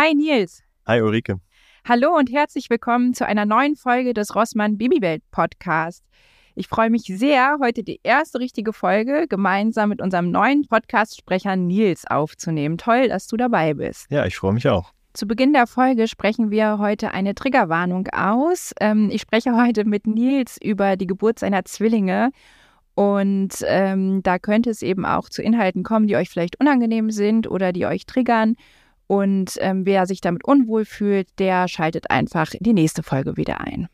Hi Nils. Hi Ulrike. Hallo und herzlich willkommen zu einer neuen Folge des Rossmann Babywelt Podcast. Ich freue mich sehr, heute die erste richtige Folge gemeinsam mit unserem neuen Podcast-Sprecher Nils aufzunehmen. Toll, dass du dabei bist. Ja, ich freue mich auch. Zu Beginn der Folge sprechen wir heute eine Triggerwarnung aus. Ähm, ich spreche heute mit Nils über die Geburt seiner Zwillinge. Und ähm, da könnte es eben auch zu Inhalten kommen, die euch vielleicht unangenehm sind oder die euch triggern. Und ähm, wer sich damit unwohl fühlt, der schaltet einfach die nächste Folge wieder ein.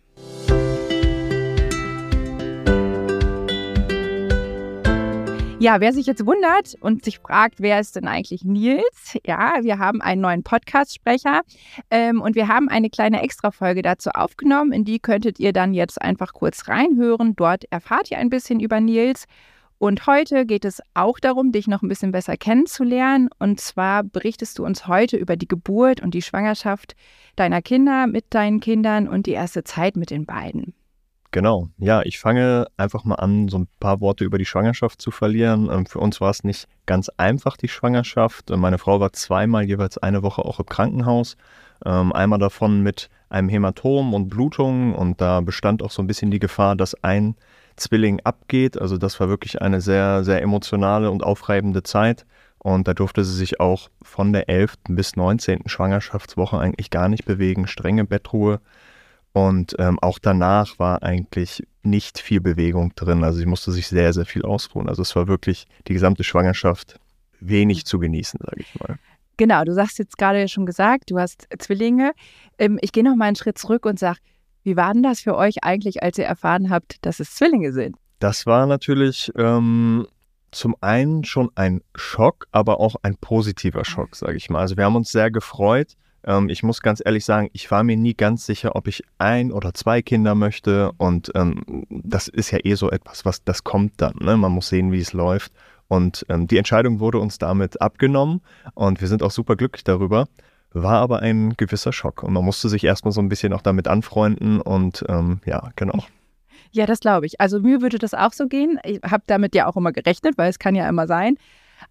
Ja, wer sich jetzt wundert und sich fragt, wer ist denn eigentlich Nils? Ja, wir haben einen neuen Podcast-Sprecher ähm, und wir haben eine kleine Extra-Folge dazu aufgenommen. In die könntet ihr dann jetzt einfach kurz reinhören. Dort erfahrt ihr ein bisschen über Nils. Und heute geht es auch darum, dich noch ein bisschen besser kennenzulernen. Und zwar berichtest du uns heute über die Geburt und die Schwangerschaft deiner Kinder mit deinen Kindern und die erste Zeit mit den beiden. Genau, ja, ich fange einfach mal an, so ein paar Worte über die Schwangerschaft zu verlieren. Ähm, für uns war es nicht ganz einfach, die Schwangerschaft. Meine Frau war zweimal jeweils eine Woche auch im Krankenhaus. Ähm, einmal davon mit einem Hämatom und Blutung und da bestand auch so ein bisschen die Gefahr, dass ein Zwilling abgeht. Also das war wirklich eine sehr, sehr emotionale und aufreibende Zeit. Und da durfte sie sich auch von der 11. bis 19. Schwangerschaftswoche eigentlich gar nicht bewegen, strenge Bettruhe. Und ähm, auch danach war eigentlich nicht viel Bewegung drin. Also sie musste sich sehr, sehr viel ausruhen. Also es war wirklich die gesamte Schwangerschaft wenig zu genießen, sage ich mal. Genau, du sagst jetzt gerade schon gesagt, du hast Zwillinge. Ähm, ich gehe noch mal einen Schritt zurück und sage, wie war denn das für euch eigentlich, als ihr erfahren habt, dass es Zwillinge sind? Das war natürlich ähm, zum einen schon ein Schock, aber auch ein positiver Schock, sage ich mal. Also wir haben uns sehr gefreut. Ähm, ich muss ganz ehrlich sagen, ich war mir nie ganz sicher, ob ich ein oder zwei Kinder möchte. Und ähm, das ist ja eh so etwas, was das kommt dann. Ne? Man muss sehen, wie es läuft. Und ähm, die Entscheidung wurde uns damit abgenommen und wir sind auch super glücklich darüber war aber ein gewisser Schock. Und man musste sich erstmal so ein bisschen auch damit anfreunden und ähm, ja, genau. Ja, das glaube ich. Also mir würde das auch so gehen. Ich habe damit ja auch immer gerechnet, weil es kann ja immer sein.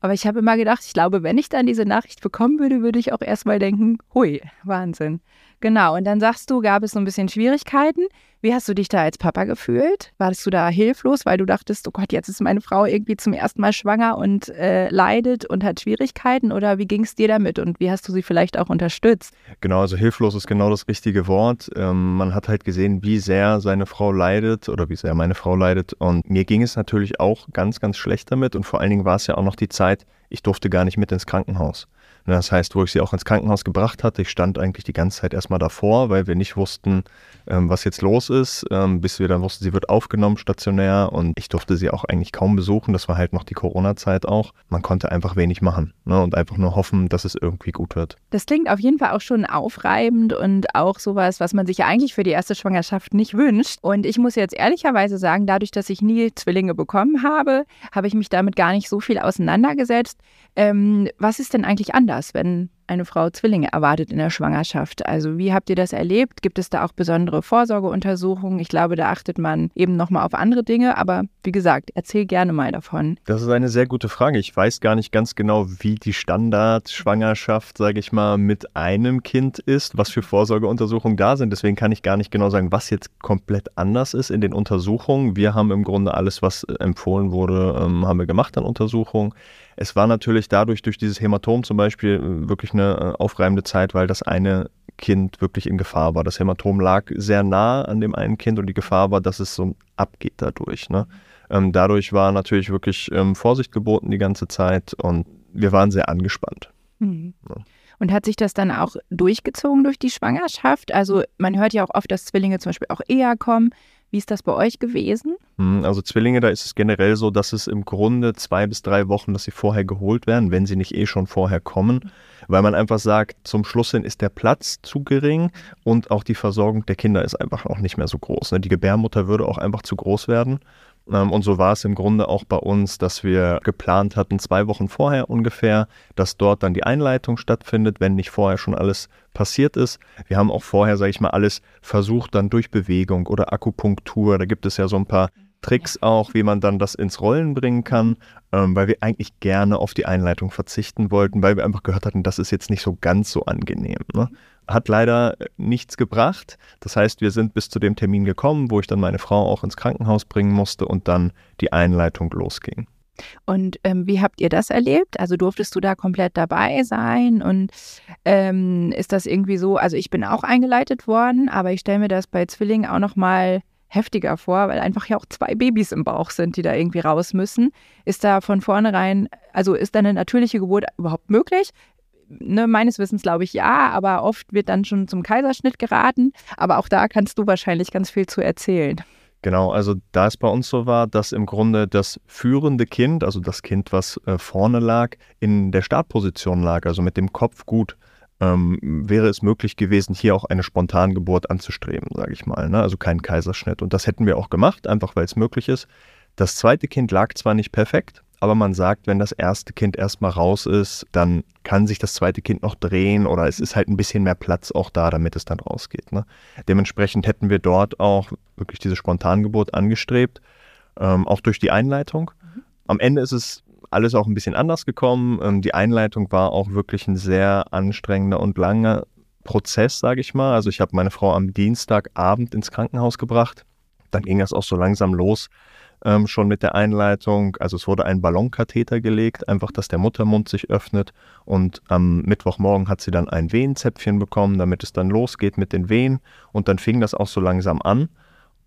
Aber ich habe immer gedacht, ich glaube, wenn ich dann diese Nachricht bekommen würde, würde ich auch erstmal denken, hui, Wahnsinn. Genau, und dann sagst du, gab es so ein bisschen Schwierigkeiten. Wie hast du dich da als Papa gefühlt? Warst du da hilflos, weil du dachtest, oh Gott, jetzt ist meine Frau irgendwie zum ersten Mal schwanger und äh, leidet und hat Schwierigkeiten? Oder wie ging es dir damit und wie hast du sie vielleicht auch unterstützt? Genau, also hilflos ist genau das richtige Wort. Ähm, man hat halt gesehen, wie sehr seine Frau leidet oder wie sehr meine Frau leidet. Und mir ging es natürlich auch ganz, ganz schlecht damit. Und vor allen Dingen war es ja auch noch die Zeit, ich durfte gar nicht mit ins Krankenhaus. Das heißt, wo ich sie auch ins Krankenhaus gebracht hatte, ich stand eigentlich die ganze Zeit erstmal davor, weil wir nicht wussten, ähm, was jetzt los ist, ähm, bis wir dann wussten, sie wird aufgenommen stationär und ich durfte sie auch eigentlich kaum besuchen. Das war halt noch die Corona-Zeit auch. Man konnte einfach wenig machen ne, und einfach nur hoffen, dass es irgendwie gut wird. Das klingt auf jeden Fall auch schon aufreibend und auch sowas, was man sich ja eigentlich für die erste Schwangerschaft nicht wünscht. Und ich muss jetzt ehrlicherweise sagen, dadurch, dass ich nie Zwillinge bekommen habe, habe ich mich damit gar nicht so viel auseinandergesetzt. Ähm, was ist denn eigentlich anders, wenn eine Frau Zwillinge erwartet in der Schwangerschaft. Also wie habt ihr das erlebt? Gibt es da auch besondere Vorsorgeuntersuchungen? Ich glaube, da achtet man eben nochmal auf andere Dinge. Aber wie gesagt, erzähl gerne mal davon. Das ist eine sehr gute Frage. Ich weiß gar nicht ganz genau, wie die Standardschwangerschaft, sage ich mal, mit einem Kind ist, was für Vorsorgeuntersuchungen da sind. Deswegen kann ich gar nicht genau sagen, was jetzt komplett anders ist in den Untersuchungen. Wir haben im Grunde alles, was empfohlen wurde, ähm, haben wir gemacht an Untersuchungen. Es war natürlich dadurch, durch dieses Hämatom zum Beispiel, äh, wirklich eine äh, aufreibende Zeit, weil das eine Kind wirklich in Gefahr war. Das Hämatom lag sehr nah an dem einen Kind und die Gefahr war, dass es so abgeht dadurch. Ne? Ähm, dadurch war natürlich wirklich ähm, Vorsicht geboten die ganze Zeit und wir waren sehr angespannt. Mhm. Ja. Und hat sich das dann auch durchgezogen durch die Schwangerschaft? Also man hört ja auch oft, dass Zwillinge zum Beispiel auch eher kommen. Wie ist das bei euch gewesen? Hm, also Zwillinge, da ist es generell so, dass es im Grunde zwei bis drei Wochen, dass sie vorher geholt werden, wenn sie nicht eh schon vorher kommen, weil man einfach sagt, zum Schluss hin ist der Platz zu gering und auch die Versorgung der Kinder ist einfach auch nicht mehr so groß. Ne? Die Gebärmutter würde auch einfach zu groß werden ähm, und so war es im Grunde auch bei uns, dass wir geplant hatten, zwei Wochen vorher ungefähr, dass dort dann die Einleitung stattfindet, wenn nicht vorher schon alles passiert ist. Wir haben auch vorher, sage ich mal, alles versucht, dann durch Bewegung oder Akupunktur, da gibt es ja so ein paar Tricks auch, wie man dann das ins Rollen bringen kann, ähm, weil wir eigentlich gerne auf die Einleitung verzichten wollten, weil wir einfach gehört hatten, das ist jetzt nicht so ganz so angenehm. Ne? Hat leider äh, nichts gebracht. Das heißt, wir sind bis zu dem Termin gekommen, wo ich dann meine Frau auch ins Krankenhaus bringen musste und dann die Einleitung losging. Und ähm, wie habt ihr das erlebt? Also durftest du da komplett dabei sein? Und ähm, ist das irgendwie so? Also ich bin auch eingeleitet worden, aber ich stelle mir das bei Zwillingen auch noch mal heftiger vor, weil einfach ja auch zwei Babys im Bauch sind, die da irgendwie raus müssen. Ist da von vornherein, also ist da eine natürliche Geburt überhaupt möglich? Ne, meines Wissens glaube ich ja, aber oft wird dann schon zum Kaiserschnitt geraten. Aber auch da kannst du wahrscheinlich ganz viel zu erzählen. Genau, also da es bei uns so war, dass im Grunde das führende Kind, also das Kind, was äh, vorne lag, in der Startposition lag, also mit dem Kopf gut, ähm, wäre es möglich gewesen, hier auch eine Spontangeburt anzustreben, sage ich mal. Ne? Also keinen Kaiserschnitt. Und das hätten wir auch gemacht, einfach weil es möglich ist. Das zweite Kind lag zwar nicht perfekt, aber man sagt, wenn das erste Kind erstmal raus ist, dann kann sich das zweite Kind noch drehen oder es ist halt ein bisschen mehr Platz auch da, damit es dann rausgeht. Ne? Dementsprechend hätten wir dort auch wirklich diese Spontangeburt angestrebt, ähm, auch durch die Einleitung. Mhm. Am Ende ist es alles auch ein bisschen anders gekommen. Ähm, die Einleitung war auch wirklich ein sehr anstrengender und langer Prozess, sage ich mal. Also ich habe meine Frau am Dienstagabend ins Krankenhaus gebracht. Dann ging das auch so langsam los, ähm, schon mit der Einleitung. Also es wurde ein Ballonkatheter gelegt, einfach, dass der Muttermund sich öffnet. Und am Mittwochmorgen hat sie dann ein Wehenzäpfchen bekommen, damit es dann losgeht mit den Wehen. Und dann fing das auch so langsam an.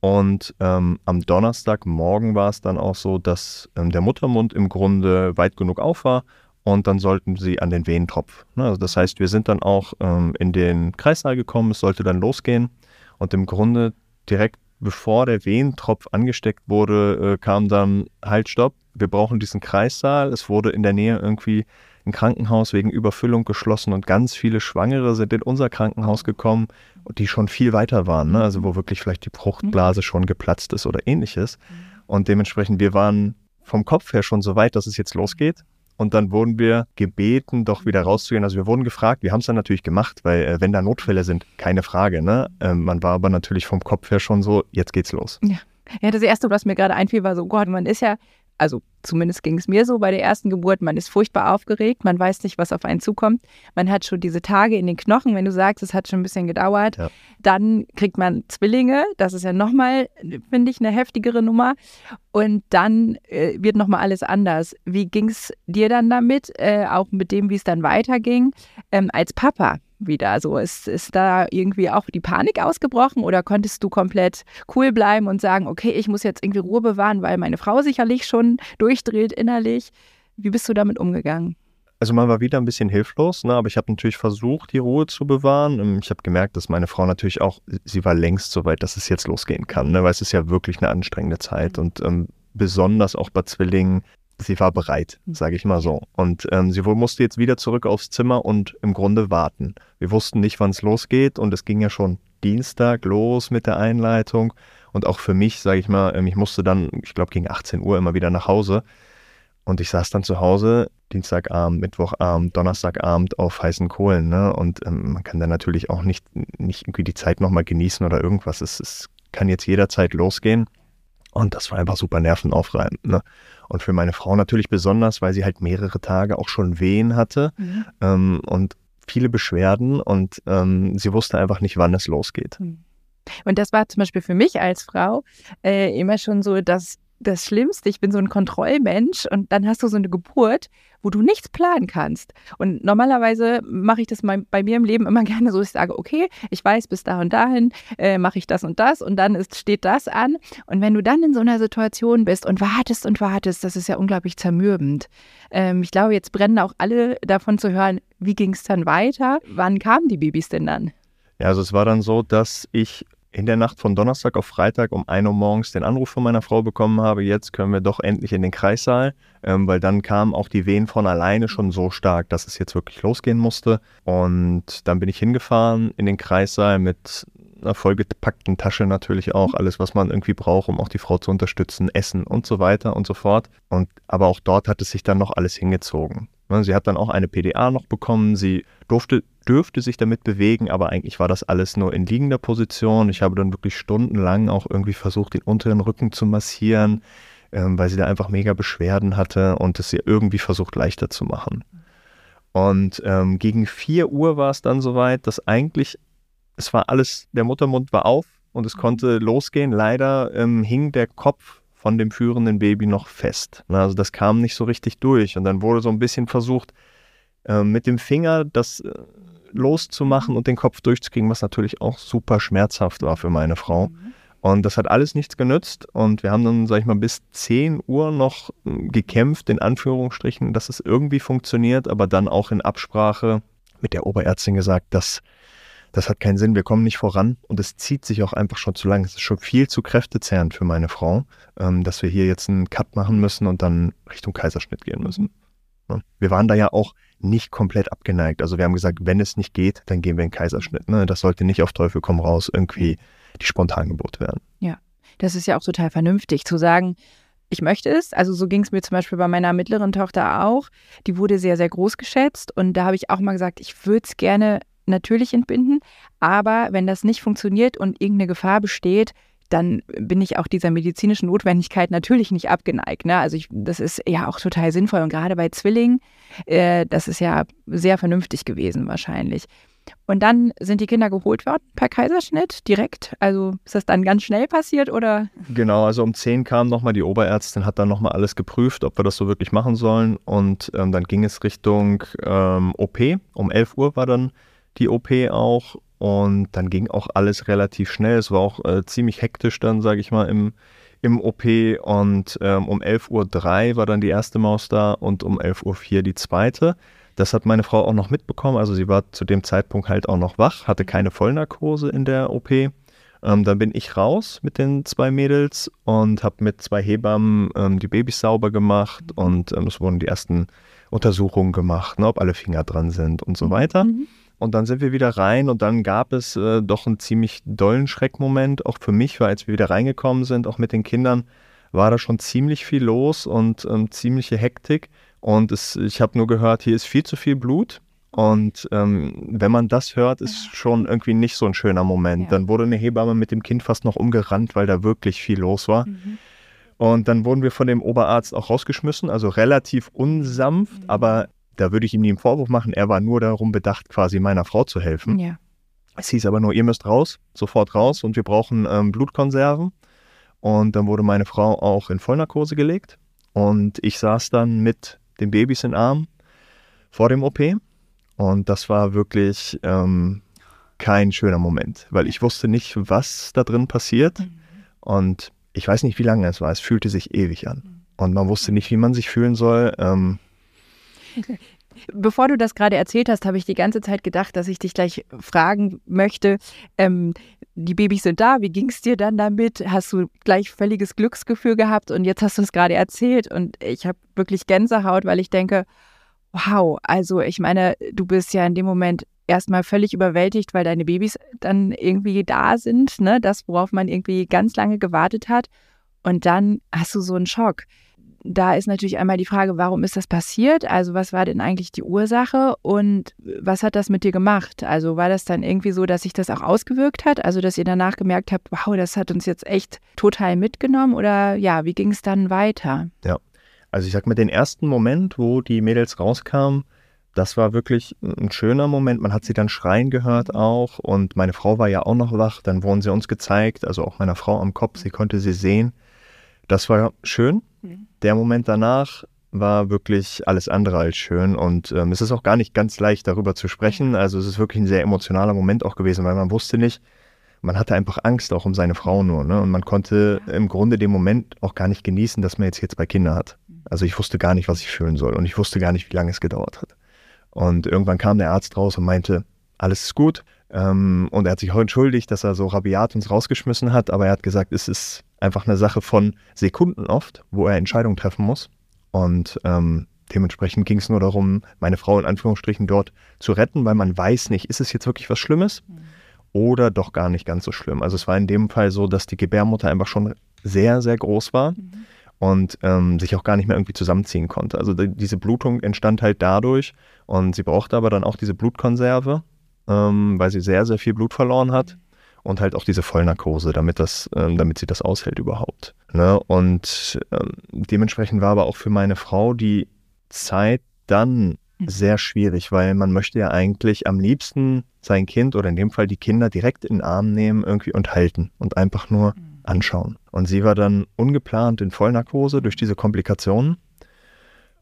Und ähm, am Donnerstagmorgen war es dann auch so, dass ähm, der Muttermund im Grunde weit genug auf war und dann sollten sie an den Wehentropf. Ne? Also das heißt, wir sind dann auch ähm, in den Kreissaal gekommen, es sollte dann losgehen und im Grunde direkt bevor der Wehentropf angesteckt wurde, äh, kam dann, halt, stopp, wir brauchen diesen Kreissaal. Es wurde in der Nähe irgendwie ein Krankenhaus wegen Überfüllung geschlossen und ganz viele Schwangere sind in unser Krankenhaus gekommen, die schon viel weiter waren, ne? also wo wirklich vielleicht die Fruchtblase schon geplatzt ist oder ähnliches. Und dementsprechend, wir waren vom Kopf her schon so weit, dass es jetzt losgeht. Und dann wurden wir gebeten, doch wieder rauszugehen. Also wir wurden gefragt, wir haben es dann natürlich gemacht, weil äh, wenn da Notfälle sind, keine Frage. Ne? Ähm, man war aber natürlich vom Kopf her schon so, jetzt geht's los. Ja. Ja, das Erste, was mir gerade einfiel, war so, Gott, man ist ja also zumindest ging es mir so bei der ersten Geburt, man ist furchtbar aufgeregt, man weiß nicht, was auf einen zukommt. Man hat schon diese Tage in den Knochen, wenn du sagst, es hat schon ein bisschen gedauert. Ja. Dann kriegt man Zwillinge, das ist ja nochmal, finde ich, eine heftigere Nummer. Und dann äh, wird nochmal alles anders. Wie ging es dir dann damit, äh, auch mit dem, wie es dann weiterging, ähm, als Papa? Wieder? So ist, ist da irgendwie auch die Panik ausgebrochen oder konntest du komplett cool bleiben und sagen, okay, ich muss jetzt irgendwie Ruhe bewahren, weil meine Frau sicherlich schon durchdreht innerlich? Wie bist du damit umgegangen? Also man war wieder ein bisschen hilflos, ne? aber ich habe natürlich versucht, die Ruhe zu bewahren. Ähm, ich habe gemerkt, dass meine Frau natürlich auch, sie war längst so weit, dass es jetzt losgehen kann, ne? weil es ist ja wirklich eine anstrengende Zeit mhm. und ähm, besonders auch bei Zwillingen sie war bereit, mhm. sage ich mal so. Und ähm, sie musste jetzt wieder zurück aufs Zimmer und im Grunde warten. Wir wussten nicht, wann es losgeht und es ging ja schon Dienstag los mit der Einleitung. Und auch für mich, sage ich mal, ähm, ich musste dann, ich glaube, gegen 18 Uhr immer wieder nach Hause. Und ich saß dann zu Hause, Dienstagabend, Mittwochabend, Donnerstagabend auf heißen Kohlen. Ne? Und ähm, man kann dann natürlich auch nicht, nicht irgendwie die Zeit nochmal genießen oder irgendwas. Es, es kann jetzt jederzeit losgehen. Und das war einfach super nervenaufreibend. Ne? Und für meine Frau natürlich besonders, weil sie halt mehrere Tage auch schon Wehen hatte mhm. ähm, und viele Beschwerden und ähm, sie wusste einfach nicht, wann es losgeht. Mhm. Und das war zum Beispiel für mich als Frau äh, immer schon so, dass das Schlimmste. Ich bin so ein Kontrollmensch und dann hast du so eine Geburt, wo du nichts planen kannst. Und normalerweise mache ich das bei mir im Leben immer gerne so, ich sage, okay, ich weiß, bis da und dahin äh, mache ich das und das und dann ist, steht das an. Und wenn du dann in so einer Situation bist und wartest und wartest, das ist ja unglaublich zermürbend. Ähm, ich glaube, jetzt brennen auch alle davon zu hören, wie ging es dann weiter? Wann kamen die Babys denn dann? Ja, also es war dann so, dass ich in der Nacht von Donnerstag auf Freitag um 1 Uhr morgens den Anruf von meiner Frau bekommen habe, jetzt können wir doch endlich in den Kreissaal, ähm, weil dann kamen auch die Wehen von alleine schon so stark, dass es jetzt wirklich losgehen musste. Und dann bin ich hingefahren in den Kreissaal mit einer vollgepackten Tasche natürlich auch, alles, was man irgendwie braucht, um auch die Frau zu unterstützen, Essen und so weiter und so fort. Und aber auch dort hat es sich dann noch alles hingezogen. Ne, sie hat dann auch eine PDA noch bekommen. Sie durfte, dürfte sich damit bewegen, aber eigentlich war das alles nur in liegender Position. Ich habe dann wirklich stundenlang auch irgendwie versucht, den unteren Rücken zu massieren, ähm, weil sie da einfach mega Beschwerden hatte und es ihr irgendwie versucht leichter zu machen. Und ähm, gegen 4 Uhr war es dann soweit, dass eigentlich, es war alles, der Muttermund war auf und es konnte losgehen. Leider ähm, hing der Kopf von dem führenden Baby noch fest. Also das kam nicht so richtig durch. Und dann wurde so ein bisschen versucht, äh, mit dem Finger das äh, loszumachen und den Kopf durchzukriegen, was natürlich auch super schmerzhaft war für meine Frau. Mhm. Und das hat alles nichts genützt. Und wir haben dann, sag ich mal, bis 10 Uhr noch äh, gekämpft, in Anführungsstrichen, dass es irgendwie funktioniert, aber dann auch in Absprache mit der Oberärztin gesagt, dass das hat keinen Sinn, wir kommen nicht voran und es zieht sich auch einfach schon zu lang. Es ist schon viel zu kräftezehrend für meine Frau, ähm, dass wir hier jetzt einen Cut machen müssen und dann Richtung Kaiserschnitt gehen müssen. Ne? Wir waren da ja auch nicht komplett abgeneigt. Also wir haben gesagt, wenn es nicht geht, dann gehen wir in Kaiserschnitt. Ne? Das sollte nicht auf Teufel komm raus irgendwie die Spontangeburt werden. Ja, das ist ja auch total vernünftig zu sagen, ich möchte es. Also so ging es mir zum Beispiel bei meiner mittleren Tochter auch. Die wurde sehr, sehr groß geschätzt und da habe ich auch mal gesagt, ich würde es gerne natürlich entbinden. Aber wenn das nicht funktioniert und irgendeine Gefahr besteht, dann bin ich auch dieser medizinischen Notwendigkeit natürlich nicht abgeneigt. Ne? Also ich, das ist ja auch total sinnvoll und gerade bei Zwillingen, äh, das ist ja sehr vernünftig gewesen wahrscheinlich. Und dann sind die Kinder geholt worden per Kaiserschnitt direkt. Also ist das dann ganz schnell passiert oder? Genau, also um 10 kam nochmal die Oberärztin, hat dann nochmal alles geprüft, ob wir das so wirklich machen sollen. Und ähm, dann ging es Richtung ähm, OP. Um 11 Uhr war dann die OP auch. Und dann ging auch alles relativ schnell. Es war auch äh, ziemlich hektisch dann, sage ich mal, im, im OP. Und ähm, um 11.03 Uhr war dann die erste Maus da und um 11.04 Uhr die zweite. Das hat meine Frau auch noch mitbekommen. Also sie war zu dem Zeitpunkt halt auch noch wach, hatte keine Vollnarkose in der OP. Ähm, dann bin ich raus mit den zwei Mädels und habe mit zwei Hebammen ähm, die Babys sauber gemacht und ähm, es wurden die ersten Untersuchungen gemacht, ne, ob alle Finger dran sind und so weiter. Mhm. Und dann sind wir wieder rein und dann gab es äh, doch einen ziemlich dollen Schreckmoment, auch für mich, weil als wir wieder reingekommen sind, auch mit den Kindern, war da schon ziemlich viel los und ähm, ziemliche Hektik. Und es, ich habe nur gehört, hier ist viel zu viel Blut. Und ähm, wenn man das hört, ist schon irgendwie nicht so ein schöner Moment. Ja. Dann wurde eine Hebamme mit dem Kind fast noch umgerannt, weil da wirklich viel los war. Mhm. Und dann wurden wir von dem Oberarzt auch rausgeschmissen, also relativ unsanft, mhm. aber da würde ich ihm nie einen Vorwurf machen. Er war nur darum bedacht, quasi meiner Frau zu helfen. Ja. Es hieß aber nur, ihr müsst raus, sofort raus und wir brauchen ähm, Blutkonserven. Und dann wurde meine Frau auch in Vollnarkose gelegt. Und ich saß dann mit den Babys in Arm vor dem OP. Und das war wirklich ähm, kein schöner Moment, weil ich wusste nicht, was da drin passiert. Mhm. Und ich weiß nicht, wie lange es war. Es fühlte sich ewig an. Mhm. Und man wusste nicht, wie man sich fühlen soll. Ähm, Bevor du das gerade erzählt hast, habe ich die ganze Zeit gedacht, dass ich dich gleich fragen möchte. Ähm, die Babys sind da, wie ging es dir dann damit? Hast du gleich völliges Glücksgefühl gehabt und jetzt hast du es gerade erzählt und ich habe wirklich Gänsehaut, weil ich denke, wow, also ich meine, du bist ja in dem Moment erstmal völlig überwältigt, weil deine Babys dann irgendwie da sind, ne? Das, worauf man irgendwie ganz lange gewartet hat. Und dann hast du so einen Schock da ist natürlich einmal die Frage, warum ist das passiert? Also was war denn eigentlich die Ursache und was hat das mit dir gemacht? Also war das dann irgendwie so, dass sich das auch ausgewirkt hat? Also dass ihr danach gemerkt habt, wow, das hat uns jetzt echt total mitgenommen oder ja, wie ging es dann weiter? Ja, also ich sag mal, den ersten Moment, wo die Mädels rauskamen, das war wirklich ein schöner Moment. Man hat sie dann schreien gehört auch und meine Frau war ja auch noch wach. Dann wurden sie uns gezeigt, also auch meiner Frau am Kopf, sie konnte sie sehen. Das war schön. Mhm. Der Moment danach war wirklich alles andere als schön und ähm, es ist auch gar nicht ganz leicht darüber zu sprechen. Also es ist wirklich ein sehr emotionaler Moment auch gewesen, weil man wusste nicht, man hatte einfach Angst auch um seine Frau nur ne? und man konnte im Grunde den Moment auch gar nicht genießen, dass man jetzt jetzt bei Kindern hat. Mhm. Also ich wusste gar nicht, was ich fühlen soll und ich wusste gar nicht, wie lange es gedauert hat. Und irgendwann kam der Arzt raus und meinte, alles ist gut. Ähm, und er hat sich auch entschuldigt, dass er so rabiat uns rausgeschmissen hat, aber er hat gesagt, es ist einfach eine Sache von Sekunden oft, wo er Entscheidungen treffen muss. Und ähm, dementsprechend ging es nur darum, meine Frau in Anführungsstrichen dort zu retten, weil man weiß nicht, ist es jetzt wirklich was Schlimmes mhm. oder doch gar nicht ganz so schlimm. Also es war in dem Fall so, dass die Gebärmutter einfach schon sehr, sehr groß war. Mhm. und ähm, sich auch gar nicht mehr irgendwie zusammenziehen konnte. Also die, diese Blutung entstand halt dadurch und sie brauchte aber dann auch diese Blutkonserve, ähm, weil sie sehr, sehr viel Blut verloren hat und halt auch diese Vollnarkose, damit, das, ähm, damit sie das aushält überhaupt. Ne? Und ähm, dementsprechend war aber auch für meine Frau die Zeit dann mhm. sehr schwierig, weil man möchte ja eigentlich am liebsten sein Kind oder in dem Fall die Kinder direkt in den Arm nehmen irgendwie und halten und einfach nur mhm anschauen. Und sie war dann ungeplant in Vollnarkose durch diese Komplikationen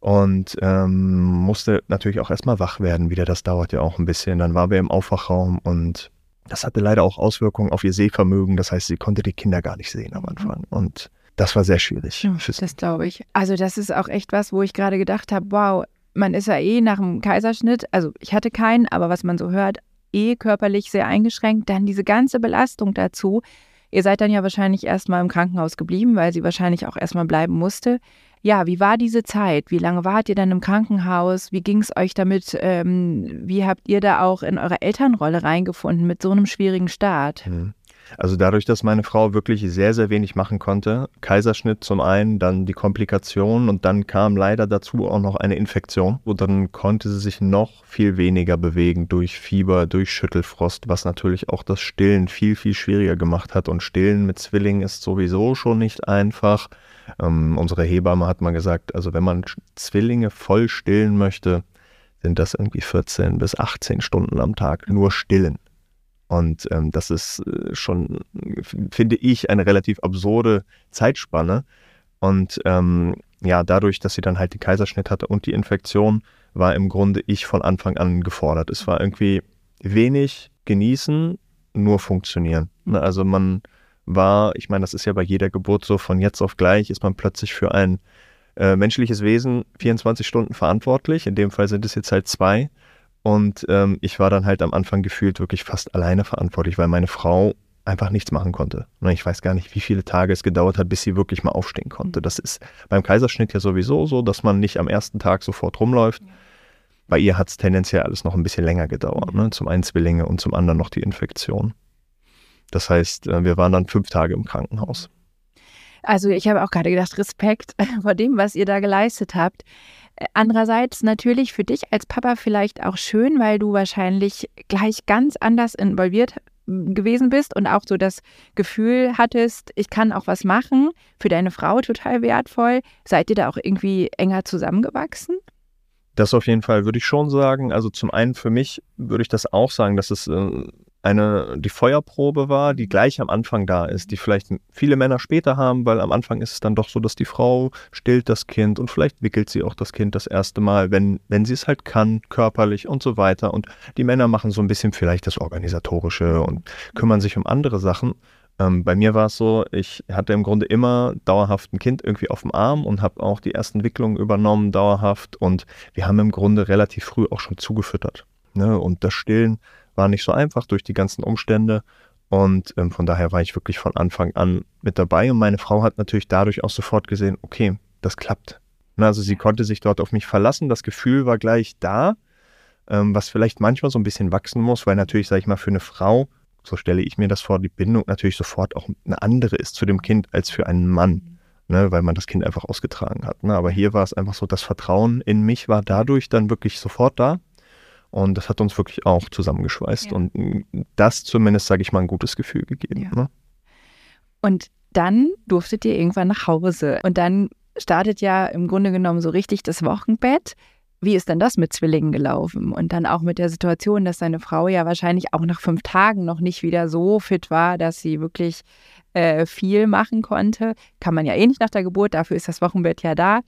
und ähm, musste natürlich auch erstmal wach werden wieder. Das dauert ja auch ein bisschen. Dann war wir im Aufwachraum und das hatte leider auch Auswirkungen auf ihr Sehvermögen. Das heißt, sie konnte die Kinder gar nicht sehen am mhm. Anfang. Und das war sehr schwierig. Ja, das glaube ich. Also das ist auch echt was, wo ich gerade gedacht habe, wow, man ist ja eh nach dem Kaiserschnitt, also ich hatte keinen, aber was man so hört, eh körperlich sehr eingeschränkt. Dann diese ganze Belastung dazu. Ihr seid dann ja wahrscheinlich erstmal im Krankenhaus geblieben, weil sie wahrscheinlich auch erstmal bleiben musste. Ja, wie war diese Zeit? Wie lange wart ihr dann im Krankenhaus? Wie ging es euch damit? Ähm, wie habt ihr da auch in eure Elternrolle reingefunden mit so einem schwierigen Start? Mhm. Also dadurch, dass meine Frau wirklich sehr, sehr wenig machen konnte, Kaiserschnitt zum einen, dann die Komplikationen und dann kam leider dazu auch noch eine Infektion. Und dann konnte sie sich noch viel weniger bewegen durch Fieber, durch Schüttelfrost, was natürlich auch das Stillen viel, viel schwieriger gemacht hat. Und Stillen mit Zwillingen ist sowieso schon nicht einfach. Ähm, unsere Hebamme hat mal gesagt, also wenn man Zwillinge voll stillen möchte, sind das irgendwie 14 bis 18 Stunden am Tag nur stillen. Und ähm, das ist äh, schon, finde ich, eine relativ absurde Zeitspanne. Und ähm, ja, dadurch, dass sie dann halt den Kaiserschnitt hatte und die Infektion, war im Grunde ich von Anfang an gefordert. Es war irgendwie wenig genießen, nur funktionieren. Ne, also man war, ich meine, das ist ja bei jeder Geburt so, von jetzt auf gleich ist man plötzlich für ein äh, menschliches Wesen 24 Stunden verantwortlich. In dem Fall sind es jetzt halt zwei. Und ähm, ich war dann halt am Anfang gefühlt wirklich fast alleine verantwortlich, weil meine Frau einfach nichts machen konnte. Ich weiß gar nicht, wie viele Tage es gedauert hat, bis sie wirklich mal aufstehen konnte. Das ist beim Kaiserschnitt ja sowieso so, dass man nicht am ersten Tag sofort rumläuft. Bei ihr hat es tendenziell alles noch ein bisschen länger gedauert. Ne? Zum einen Zwillinge und zum anderen noch die Infektion. Das heißt, äh, wir waren dann fünf Tage im Krankenhaus. Also ich habe auch gerade gedacht, Respekt vor dem, was ihr da geleistet habt. Andererseits natürlich für dich als Papa vielleicht auch schön, weil du wahrscheinlich gleich ganz anders involviert gewesen bist und auch so das Gefühl hattest, ich kann auch was machen. Für deine Frau total wertvoll. Seid ihr da auch irgendwie enger zusammengewachsen? Das auf jeden Fall würde ich schon sagen. Also zum einen für mich würde ich das auch sagen, dass es äh, eine, die Feuerprobe war, die gleich am Anfang da ist, die vielleicht viele Männer später haben, weil am Anfang ist es dann doch so, dass die Frau stillt das Kind und vielleicht wickelt sie auch das Kind das erste Mal, wenn, wenn sie es halt kann, körperlich und so weiter. Und die Männer machen so ein bisschen vielleicht das Organisatorische und kümmern sich um andere Sachen. Ähm, bei mir war es so, ich hatte im Grunde immer dauerhaft ein Kind irgendwie auf dem Arm und habe auch die ersten Wicklungen übernommen, dauerhaft. Und wir haben im Grunde relativ früh auch schon zugefüttert. Ne? Und das Stillen war nicht so einfach durch die ganzen Umstände. Und ähm, von daher war ich wirklich von Anfang an mit dabei. Und meine Frau hat natürlich dadurch auch sofort gesehen, okay, das klappt. Also sie konnte sich dort auf mich verlassen. Das Gefühl war gleich da, ähm, was vielleicht manchmal so ein bisschen wachsen muss, weil natürlich, sage ich mal, für eine Frau, so stelle ich mir das vor, die Bindung natürlich sofort auch eine andere ist zu dem Kind als für einen Mann. Ne, weil man das Kind einfach ausgetragen hat. Ne? Aber hier war es einfach so, das Vertrauen in mich war dadurch dann wirklich sofort da. Und das hat uns wirklich auch zusammengeschweißt ja. und das zumindest, sage ich mal, ein gutes Gefühl gegeben. Ja. Ne? Und dann durftet ihr irgendwann nach Hause. Und dann startet ja im Grunde genommen so richtig das Wochenbett. Wie ist denn das mit Zwillingen gelaufen? Und dann auch mit der Situation, dass seine Frau ja wahrscheinlich auch nach fünf Tagen noch nicht wieder so fit war, dass sie wirklich äh, viel machen konnte. Kann man ja eh nicht nach der Geburt, dafür ist das Wochenbett ja da.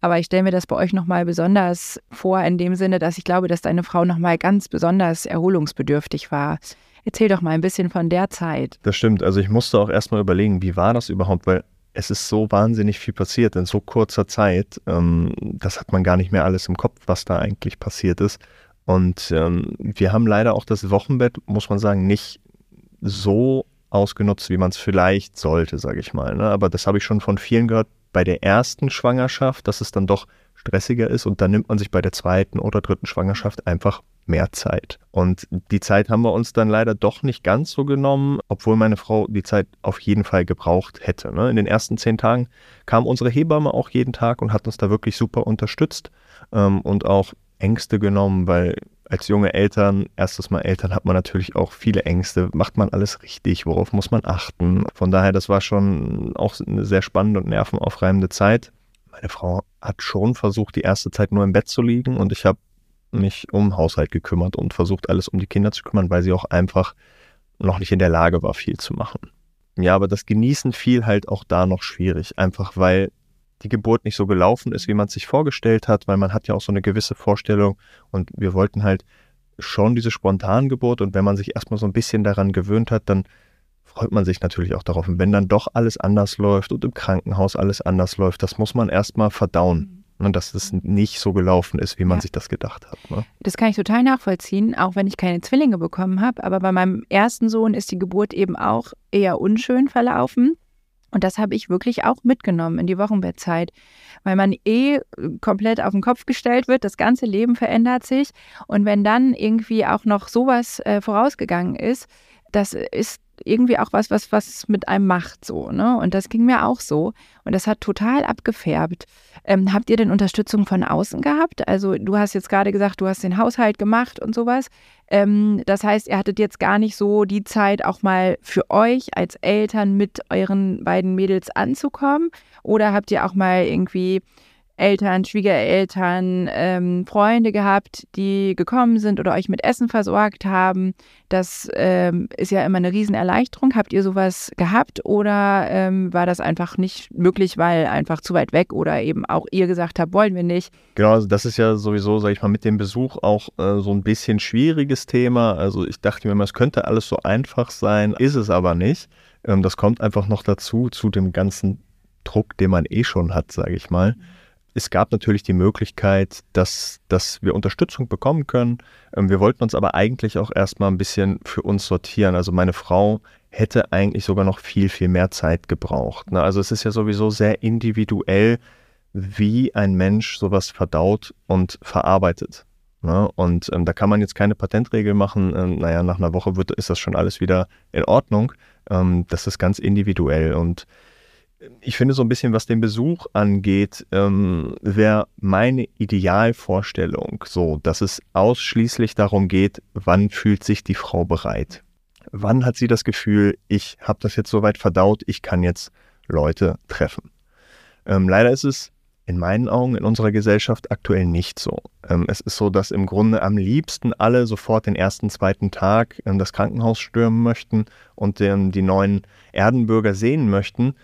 Aber ich stelle mir das bei euch nochmal besonders vor, in dem Sinne, dass ich glaube, dass deine Frau nochmal ganz besonders erholungsbedürftig war. Erzähl doch mal ein bisschen von der Zeit. Das stimmt. Also ich musste auch erstmal überlegen, wie war das überhaupt, weil es ist so wahnsinnig viel passiert in so kurzer Zeit. Ähm, das hat man gar nicht mehr alles im Kopf, was da eigentlich passiert ist. Und ähm, wir haben leider auch das Wochenbett, muss man sagen, nicht so ausgenutzt, wie man es vielleicht sollte, sage ich mal. Ne? Aber das habe ich schon von vielen gehört bei der ersten Schwangerschaft, dass es dann doch stressiger ist und dann nimmt man sich bei der zweiten oder dritten Schwangerschaft einfach mehr Zeit. Und die Zeit haben wir uns dann leider doch nicht ganz so genommen, obwohl meine Frau die Zeit auf jeden Fall gebraucht hätte. Ne? In den ersten zehn Tagen kam unsere Hebamme auch jeden Tag und hat uns da wirklich super unterstützt ähm, und auch Ängste genommen, weil als junge Eltern, erstes Mal Eltern, hat man natürlich auch viele Ängste. Macht man alles richtig? Worauf muss man achten? Von daher, das war schon auch eine sehr spannende und nervenaufreibende Zeit. Meine Frau hat schon versucht, die erste Zeit nur im Bett zu liegen und ich habe mich um Haushalt gekümmert und versucht, alles um die Kinder zu kümmern, weil sie auch einfach noch nicht in der Lage war, viel zu machen. Ja, aber das Genießen fiel halt auch da noch schwierig, einfach weil die Geburt nicht so gelaufen ist, wie man es sich vorgestellt hat, weil man hat ja auch so eine gewisse Vorstellung und wir wollten halt schon diese Spontangeburt und wenn man sich erstmal so ein bisschen daran gewöhnt hat, dann freut man sich natürlich auch darauf. Und wenn dann doch alles anders läuft und im Krankenhaus alles anders läuft, das muss man erstmal verdauen. Ne, dass es nicht so gelaufen ist, wie man ja. sich das gedacht hat. Ne? Das kann ich total nachvollziehen, auch wenn ich keine Zwillinge bekommen habe. Aber bei meinem ersten Sohn ist die Geburt eben auch eher unschön verlaufen. Und das habe ich wirklich auch mitgenommen in die Wochenbettzeit, weil man eh komplett auf den Kopf gestellt wird, das ganze Leben verändert sich. Und wenn dann irgendwie auch noch sowas äh, vorausgegangen ist, das ist irgendwie auch was, was, was mit einem macht so, ne? Und das ging mir auch so. Und das hat total abgefärbt. Ähm, habt ihr denn Unterstützung von außen gehabt? Also du hast jetzt gerade gesagt, du hast den Haushalt gemacht und sowas. Ähm, das heißt, ihr hattet jetzt gar nicht so die Zeit, auch mal für euch als Eltern mit euren beiden Mädels anzukommen? Oder habt ihr auch mal irgendwie Eltern, Schwiegereltern, ähm, Freunde gehabt, die gekommen sind oder euch mit Essen versorgt haben. Das ähm, ist ja immer eine Riesenerleichterung. Habt ihr sowas gehabt oder ähm, war das einfach nicht möglich, weil einfach zu weit weg oder eben auch ihr gesagt habt, wollen wir nicht? Genau, also das ist ja sowieso, sag ich mal, mit dem Besuch auch äh, so ein bisschen schwieriges Thema. Also ich dachte mir immer, es könnte alles so einfach sein, ist es aber nicht. Ähm, das kommt einfach noch dazu, zu dem ganzen Druck, den man eh schon hat, sage ich mal es gab natürlich die Möglichkeit, dass, dass wir Unterstützung bekommen können. Ähm, wir wollten uns aber eigentlich auch erstmal ein bisschen für uns sortieren. Also meine Frau hätte eigentlich sogar noch viel, viel mehr Zeit gebraucht. Ne? Also es ist ja sowieso sehr individuell, wie ein Mensch sowas verdaut und verarbeitet. Ne? Und ähm, da kann man jetzt keine Patentregel machen. Ähm, naja, nach einer Woche wird, ist das schon alles wieder in Ordnung. Das ist ganz individuell und ich finde so ein bisschen, was den Besuch angeht, ähm, wäre meine Idealvorstellung so, dass es ausschließlich darum geht, wann fühlt sich die Frau bereit? Wann hat sie das Gefühl, ich habe das jetzt soweit verdaut, ich kann jetzt Leute treffen? Ähm, leider ist es in meinen Augen in unserer Gesellschaft aktuell nicht so. Ähm, es ist so, dass im Grunde am liebsten alle sofort den ersten, zweiten Tag in das Krankenhaus stürmen möchten und den, die neuen Erdenbürger sehen möchten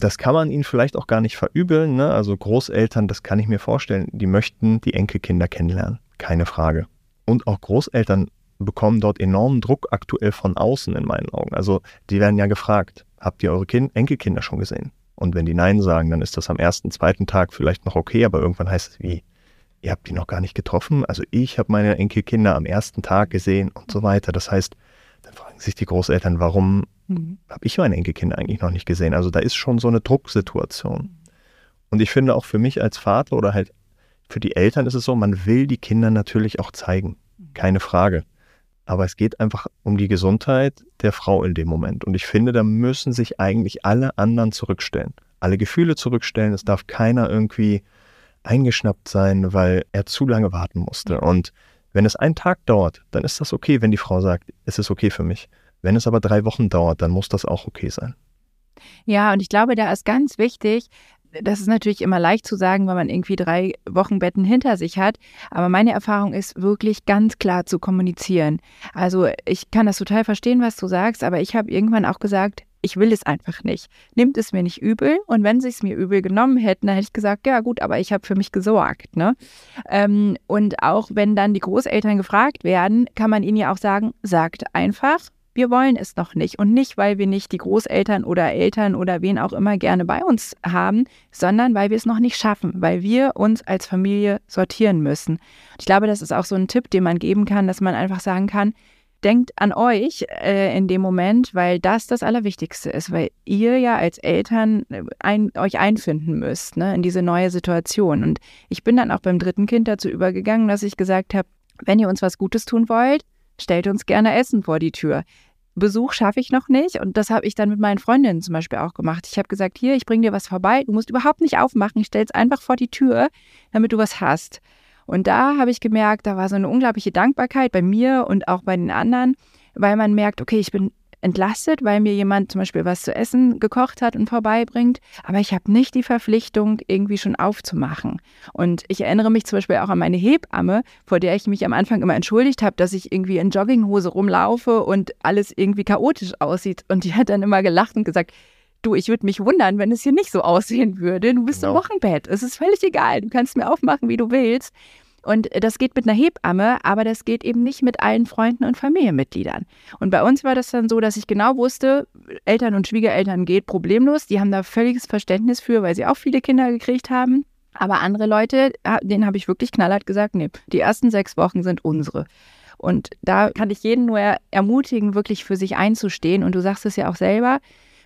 das kann man ihnen vielleicht auch gar nicht verübeln. Ne? Also Großeltern, das kann ich mir vorstellen, die möchten die Enkelkinder kennenlernen. Keine Frage. Und auch Großeltern bekommen dort enormen Druck aktuell von außen in meinen Augen. Also die werden ja gefragt, habt ihr eure kind Enkelkinder schon gesehen? Und wenn die Nein sagen, dann ist das am ersten, zweiten Tag vielleicht noch okay, aber irgendwann heißt es wie, ihr habt die noch gar nicht getroffen? Also ich habe meine Enkelkinder am ersten Tag gesehen und so weiter. Das heißt, dann fragen sich die Großeltern, warum Mhm. Habe ich meine Enkelkinder eigentlich noch nicht gesehen. Also da ist schon so eine Drucksituation. Und ich finde auch für mich als Vater oder halt für die Eltern ist es so, man will die Kinder natürlich auch zeigen. Keine Frage. Aber es geht einfach um die Gesundheit der Frau in dem Moment. Und ich finde, da müssen sich eigentlich alle anderen zurückstellen. Alle Gefühle zurückstellen. Es darf keiner irgendwie eingeschnappt sein, weil er zu lange warten musste. Und wenn es einen Tag dauert, dann ist das okay, wenn die Frau sagt, es ist okay für mich. Wenn es aber drei Wochen dauert, dann muss das auch okay sein. Ja, und ich glaube, da ist ganz wichtig, das ist natürlich immer leicht zu sagen, wenn man irgendwie drei Wochenbetten hinter sich hat. Aber meine Erfahrung ist wirklich ganz klar zu kommunizieren. Also ich kann das total verstehen, was du sagst, aber ich habe irgendwann auch gesagt, ich will es einfach nicht. Nimmt es mir nicht übel. Und wenn sie es mir übel genommen hätten, dann hätte ich gesagt, ja gut, aber ich habe für mich gesorgt. Ne? Ähm, und auch wenn dann die Großeltern gefragt werden, kann man ihnen ja auch sagen, sagt einfach, wir wollen es noch nicht. Und nicht, weil wir nicht die Großeltern oder Eltern oder wen auch immer gerne bei uns haben, sondern weil wir es noch nicht schaffen, weil wir uns als Familie sortieren müssen. Ich glaube, das ist auch so ein Tipp, den man geben kann, dass man einfach sagen kann, denkt an euch äh, in dem Moment, weil das das Allerwichtigste ist, weil ihr ja als Eltern äh, ein, euch einfinden müsst ne, in diese neue Situation. Und ich bin dann auch beim dritten Kind dazu übergegangen, dass ich gesagt habe, wenn ihr uns was Gutes tun wollt, stellt uns gerne Essen vor die Tür. Besuch schaffe ich noch nicht und das habe ich dann mit meinen Freundinnen zum Beispiel auch gemacht. Ich habe gesagt, hier, ich bringe dir was vorbei, du musst überhaupt nicht aufmachen, ich stelle es einfach vor die Tür, damit du was hast. Und da habe ich gemerkt, da war so eine unglaubliche Dankbarkeit bei mir und auch bei den anderen, weil man merkt, okay, ich bin entlastet, weil mir jemand zum Beispiel was zu essen gekocht hat und vorbeibringt. Aber ich habe nicht die Verpflichtung, irgendwie schon aufzumachen. Und ich erinnere mich zum Beispiel auch an meine Hebamme, vor der ich mich am Anfang immer entschuldigt habe, dass ich irgendwie in Jogginghose rumlaufe und alles irgendwie chaotisch aussieht. Und die hat dann immer gelacht und gesagt, du, ich würde mich wundern, wenn es hier nicht so aussehen würde. Du bist genau. im Wochenbett. Es ist völlig egal. Du kannst mir aufmachen, wie du willst. Und das geht mit einer Hebamme, aber das geht eben nicht mit allen Freunden und Familienmitgliedern. Und bei uns war das dann so, dass ich genau wusste, Eltern und Schwiegereltern geht problemlos. Die haben da völliges Verständnis für, weil sie auch viele Kinder gekriegt haben. Aber andere Leute, denen habe ich wirklich knallhart gesagt, nee, die ersten sechs Wochen sind unsere. Und da kann ich jeden nur ermutigen, wirklich für sich einzustehen. Und du sagst es ja auch selber,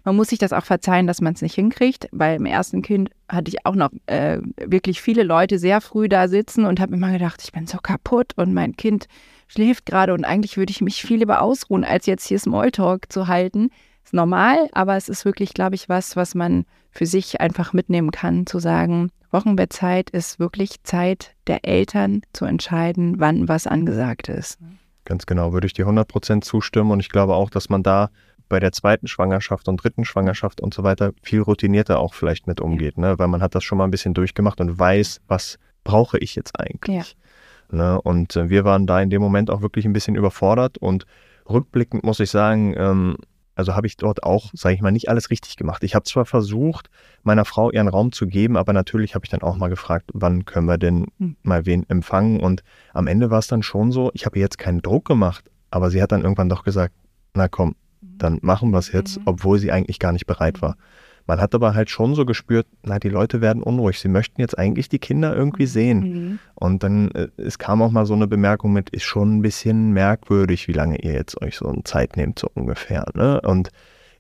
man muss sich das auch verzeihen, dass man es nicht hinkriegt. Beim ersten Kind hatte ich auch noch äh, wirklich viele Leute sehr früh da sitzen und habe immer gedacht, ich bin so kaputt und mein Kind schläft gerade und eigentlich würde ich mich viel lieber ausruhen, als jetzt hier Smalltalk zu halten. Ist normal, aber es ist wirklich, glaube ich, was, was man für sich einfach mitnehmen kann, zu sagen, Wochenbettzeit ist wirklich Zeit der Eltern zu entscheiden, wann was angesagt ist. Ganz genau, würde ich dir 100% zustimmen und ich glaube auch, dass man da bei der zweiten Schwangerschaft und dritten Schwangerschaft und so weiter viel routinierter auch vielleicht mit umgeht, ne? weil man hat das schon mal ein bisschen durchgemacht und weiß, was brauche ich jetzt eigentlich. Ja. Ne? Und äh, wir waren da in dem Moment auch wirklich ein bisschen überfordert und rückblickend muss ich sagen, ähm, also habe ich dort auch, sage ich mal, nicht alles richtig gemacht. Ich habe zwar versucht, meiner Frau ihren Raum zu geben, aber natürlich habe ich dann auch mal gefragt, wann können wir denn hm. mal wen empfangen? Und am Ende war es dann schon so, ich habe jetzt keinen Druck gemacht, aber sie hat dann irgendwann doch gesagt, na komm, dann machen wir es jetzt, mhm. obwohl sie eigentlich gar nicht bereit war. Man hat aber halt schon so gespürt, na, die Leute werden unruhig. Sie möchten jetzt eigentlich die Kinder irgendwie sehen. Mhm. Und dann, äh, es kam auch mal so eine Bemerkung mit, ist schon ein bisschen merkwürdig, wie lange ihr jetzt euch so eine Zeit nehmt, so ungefähr. Ne? Und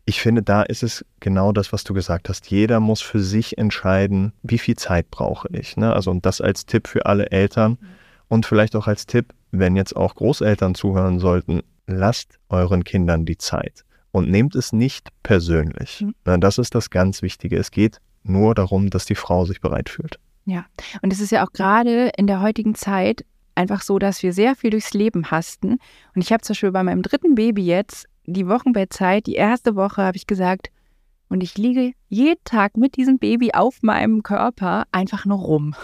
ich finde, da ist es genau das, was du gesagt hast. Jeder muss für sich entscheiden, wie viel Zeit brauche ich. Ne? Also, und das als Tipp für alle Eltern mhm. und vielleicht auch als Tipp, wenn jetzt auch Großeltern zuhören sollten, lasst euren Kindern die Zeit und nehmt es nicht persönlich. Mhm. Das ist das ganz Wichtige. Es geht nur darum, dass die Frau sich bereit fühlt. Ja, und es ist ja auch gerade in der heutigen Zeit einfach so, dass wir sehr viel durchs Leben hasten. Und ich habe zum Beispiel bei meinem dritten Baby jetzt die Wochenbettzeit, die erste Woche, habe ich gesagt, und ich liege jeden Tag mit diesem Baby auf meinem Körper einfach nur rum.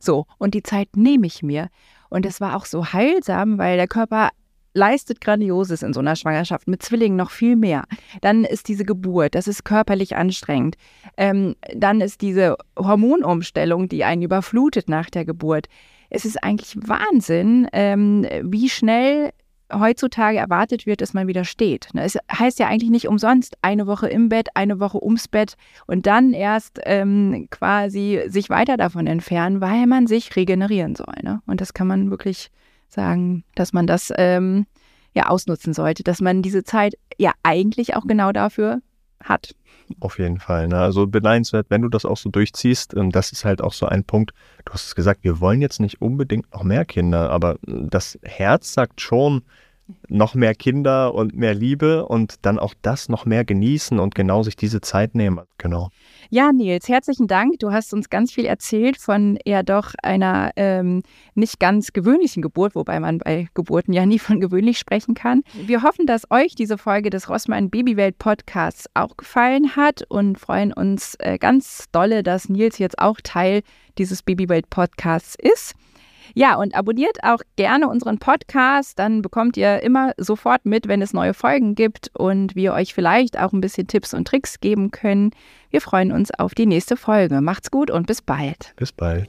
So, und die Zeit nehme ich mir. Und es war auch so heilsam, weil der Körper leistet Grandioses in so einer Schwangerschaft, mit Zwillingen noch viel mehr. Dann ist diese Geburt, das ist körperlich anstrengend. Ähm, dann ist diese Hormonumstellung, die einen überflutet nach der Geburt. Es ist eigentlich Wahnsinn, ähm, wie schnell heutzutage erwartet wird, dass man wieder steht. Ne, es heißt ja eigentlich nicht umsonst eine Woche im Bett, eine Woche ums Bett und dann erst ähm, quasi sich weiter davon entfernen, weil man sich regenerieren soll. Ne? Und das kann man wirklich sagen, dass man das ähm, ja ausnutzen sollte, dass man diese Zeit ja eigentlich auch genau dafür hat. Auf jeden Fall. Ne? Also beneidenswert, wenn du das auch so durchziehst. Das ist halt auch so ein Punkt. Du hast es gesagt, wir wollen jetzt nicht unbedingt noch mehr Kinder, aber das Herz sagt schon, noch mehr Kinder und mehr Liebe und dann auch das noch mehr genießen und genau sich diese Zeit nehmen. Genau. Ja, Nils, herzlichen Dank. Du hast uns ganz viel erzählt von eher doch einer ähm, nicht ganz gewöhnlichen Geburt, wobei man bei Geburten ja nie von gewöhnlich sprechen kann. Wir hoffen, dass euch diese Folge des Rossmann Babywelt Podcasts auch gefallen hat und freuen uns äh, ganz dolle, dass Nils jetzt auch Teil dieses Babywelt Podcasts ist. Ja, und abonniert auch gerne unseren Podcast, dann bekommt ihr immer sofort mit, wenn es neue Folgen gibt und wir euch vielleicht auch ein bisschen Tipps und Tricks geben können. Wir freuen uns auf die nächste Folge. Macht's gut und bis bald. Bis bald.